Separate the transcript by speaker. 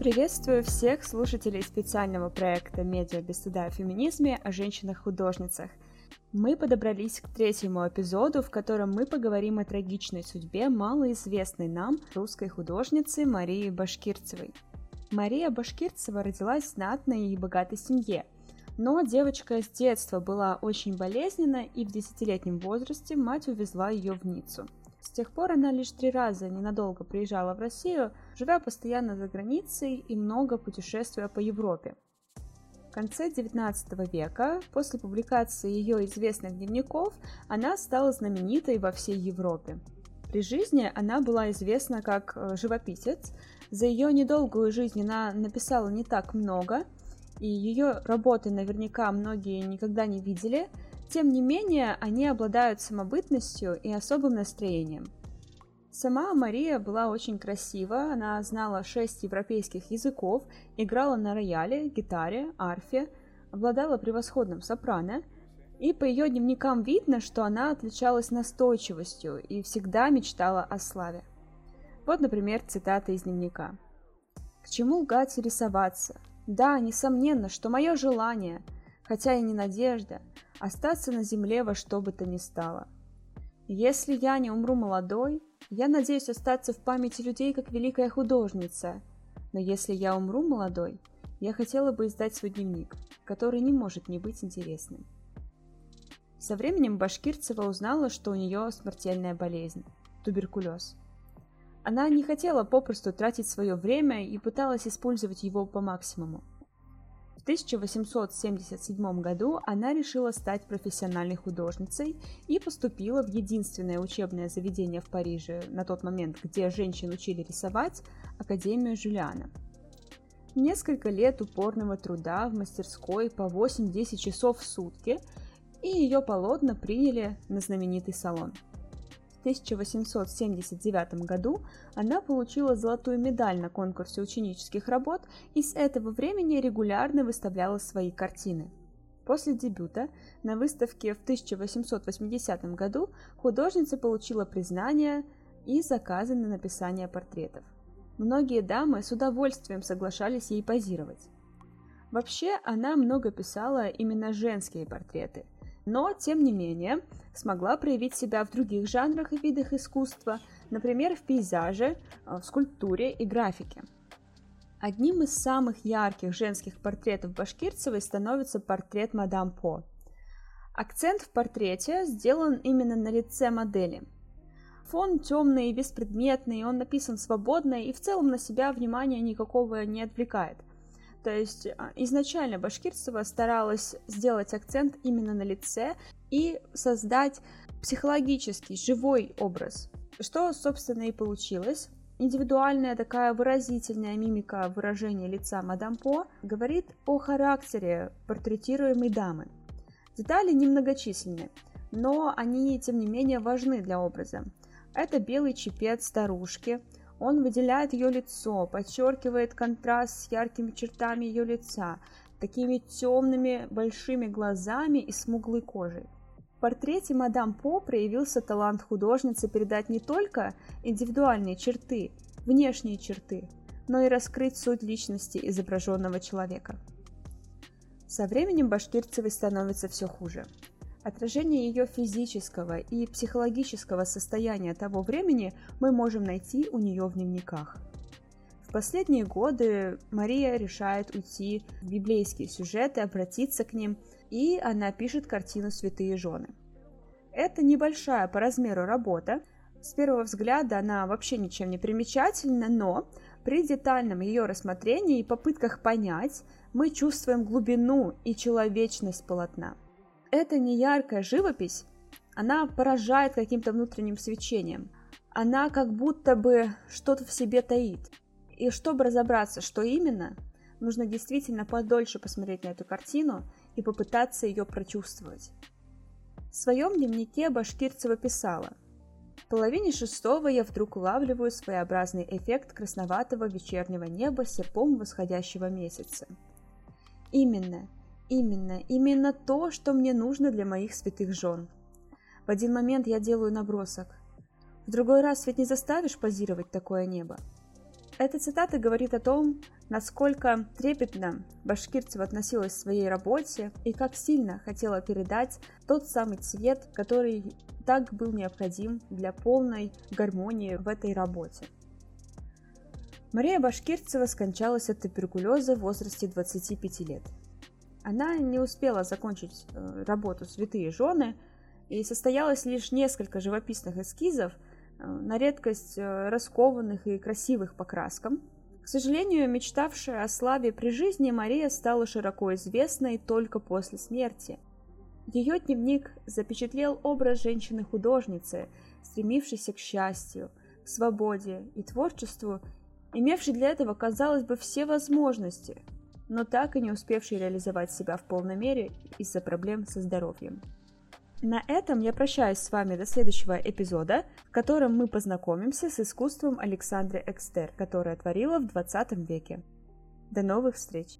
Speaker 1: Приветствую всех слушателей специального проекта «Медиа без стыда о феминизме» о женщинах-художницах. Мы подобрались к третьему эпизоду, в котором мы поговорим о трагичной судьбе малоизвестной нам русской художницы Марии Башкирцевой. Мария Башкирцева родилась в знатной и богатой семье, но девочка с детства была очень болезненна, и в десятилетнем возрасте мать увезла ее в Ниццу – с тех пор она лишь три раза ненадолго приезжала в Россию, живя постоянно за границей и много путешествуя по Европе. В конце XIX века, после публикации ее известных дневников, она стала знаменитой во всей Европе. При жизни она была известна как э, живописец. За ее недолгую жизнь она написала не так много, и ее работы наверняка многие никогда не видели – тем не менее, они обладают самобытностью и особым настроением. Сама Мария была очень красива, она знала шесть европейских языков, играла на рояле, гитаре, арфе, обладала превосходным сопрано, и по ее дневникам видно, что она отличалась настойчивостью и всегда мечтала о славе. Вот, например, цитата из дневника. «К чему лгать и рисоваться? Да, несомненно, что мое желание, хотя и не надежда, остаться на земле во что бы то ни стало. Если я не умру молодой, я надеюсь остаться в памяти людей как великая художница. Но если я умру молодой, я хотела бы издать свой дневник, который не может не быть интересным. Со временем Башкирцева узнала, что у нее смертельная болезнь – туберкулез. Она не хотела попросту тратить свое время и пыталась использовать его по максимуму. В 1877 году она решила стать профессиональной художницей и поступила в единственное учебное заведение в Париже на тот момент, где женщин учили рисовать, Академию Жюлиана. Несколько лет упорного труда в мастерской по 8-10 часов в сутки, и ее полотна приняли на знаменитый салон – 1879 году она получила золотую медаль на конкурсе ученических работ и с этого времени регулярно выставляла свои картины. После дебюта на выставке в 1880 году художница получила признание и заказы на написание портретов. Многие дамы с удовольствием соглашались ей позировать. Вообще, она много писала именно женские портреты – но, тем не менее, смогла проявить себя в других жанрах и видах искусства, например, в пейзаже, э, в скульптуре и графике. Одним из самых ярких женских портретов Башкирцевой становится портрет мадам По. Акцент в портрете сделан именно на лице модели. Фон темный и беспредметный, он написан свободно и в целом на себя внимания никакого не отвлекает – то есть а, изначально Башкирцева старалась сделать акцент именно на лице и создать психологический, живой образ, что, собственно, и получилось. Индивидуальная такая выразительная мимика выражения лица мадам По говорит о характере портретируемой дамы. Детали немногочисленны, но они, тем не менее, важны для образа. Это белый чепец старушки – он выделяет ее лицо, подчеркивает контраст с яркими чертами ее лица, такими темными большими глазами и смуглой кожей. В портрете мадам По проявился талант художницы передать не только индивидуальные черты, внешние черты, но и раскрыть суть личности изображенного человека. Со временем Башкирцевой становится все хуже. Отражение ее физического и психологического состояния того времени мы можем найти у нее в дневниках. В последние годы Мария решает уйти в библейские сюжеты, обратиться к ним, и она пишет картину «Святые жены». Это небольшая по размеру работа. С первого взгляда она вообще ничем не примечательна, но при детальном ее рассмотрении и попытках понять, мы чувствуем глубину и человечность полотна – это не яркая живопись, она поражает каким-то внутренним свечением. Она как будто бы что-то в себе таит. И чтобы разобраться, что именно, нужно действительно подольше посмотреть на эту картину и попытаться ее прочувствовать. В своем дневнике Башкирцева писала «В половине шестого я вдруг улавливаю своеобразный эффект красноватого вечернего неба серпом восходящего месяца. Именно – Именно, именно то, что мне нужно для моих святых жен. В один момент я делаю набросок. В другой раз ведь не заставишь позировать такое небо. Эта цитата говорит о том, насколько трепетно Башкирцева относилась к своей работе и как сильно хотела передать тот самый цвет, который так был необходим для полной гармонии в этой работе. Мария Башкирцева скончалась от туберкулеза в возрасте 25 лет. Она не успела закончить э, работу «Святые жены», и состоялось лишь несколько живописных эскизов – Э, на редкость э, раскованных и красивых по краскам. К сожалению, мечтавшая о славе при жизни, Мария стала широко известной только после смерти. Ее дневник запечатлел образ женщины-художницы, стремившейся к счастью, к свободе и творчеству, имевшей для этого, казалось бы, все возможности, но так и не успевшей реализовать себя в полной мере из-за проблем со здоровьем. На этом я прощаюсь с вами до следующего эпизода, в котором мы познакомимся с искусством Александры Экстер, которое творила в 20 веке. До новых встреч!